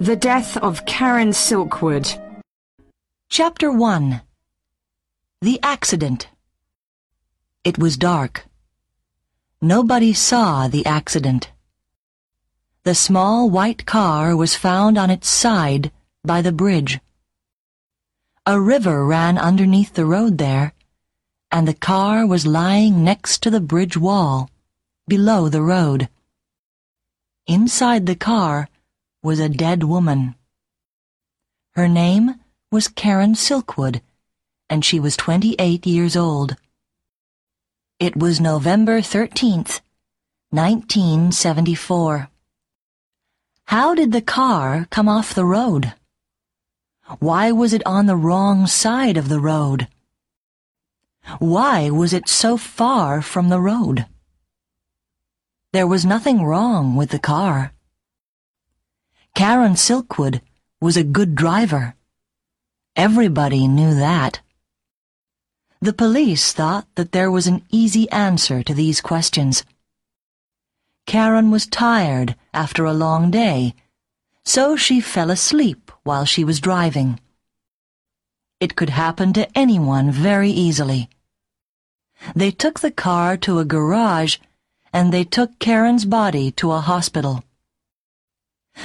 The Death of Karen Silkwood. Chapter 1 The Accident It was dark. Nobody saw the accident. The small white car was found on its side by the bridge. A river ran underneath the road there, and the car was lying next to the bridge wall, below the road. Inside the car was a dead woman. Her name was Karen Silkwood, and she was 28 years old. It was November 13th, 1974. How did the car come off the road? Why was it on the wrong side of the road? Why was it so far from the road? There was nothing wrong with the car. Karen Silkwood was a good driver. Everybody knew that. The police thought that there was an easy answer to these questions. Karen was tired after a long day, so she fell asleep while she was driving. It could happen to anyone very easily. They took the car to a garage and they took Karen's body to a hospital.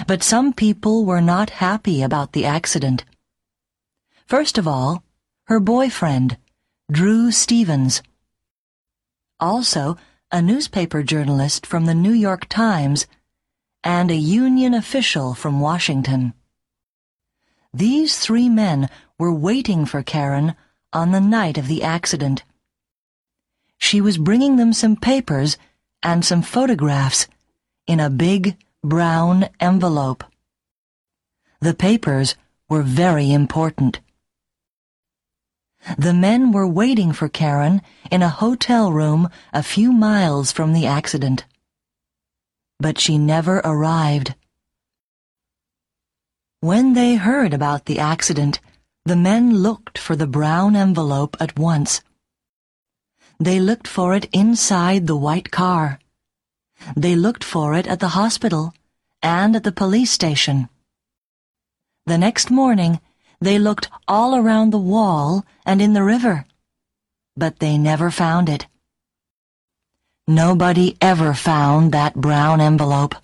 But some people were not happy about the accident. First of all, her boyfriend, Drew Stevens. Also, a newspaper journalist from the New York Times and a union official from Washington. These three men were waiting for Karen on the night of the accident. She was bringing them some papers and some photographs in a big brown envelope. The papers were very important. The men were waiting for Karen in a hotel room a few miles from the accident. But she never arrived. When they heard about the accident, the men looked for the brown envelope at once. They looked for it inside the white car. They looked for it at the hospital and at the police station. The next morning, they looked all around the wall and in the river, but they never found it. Nobody ever found that brown envelope.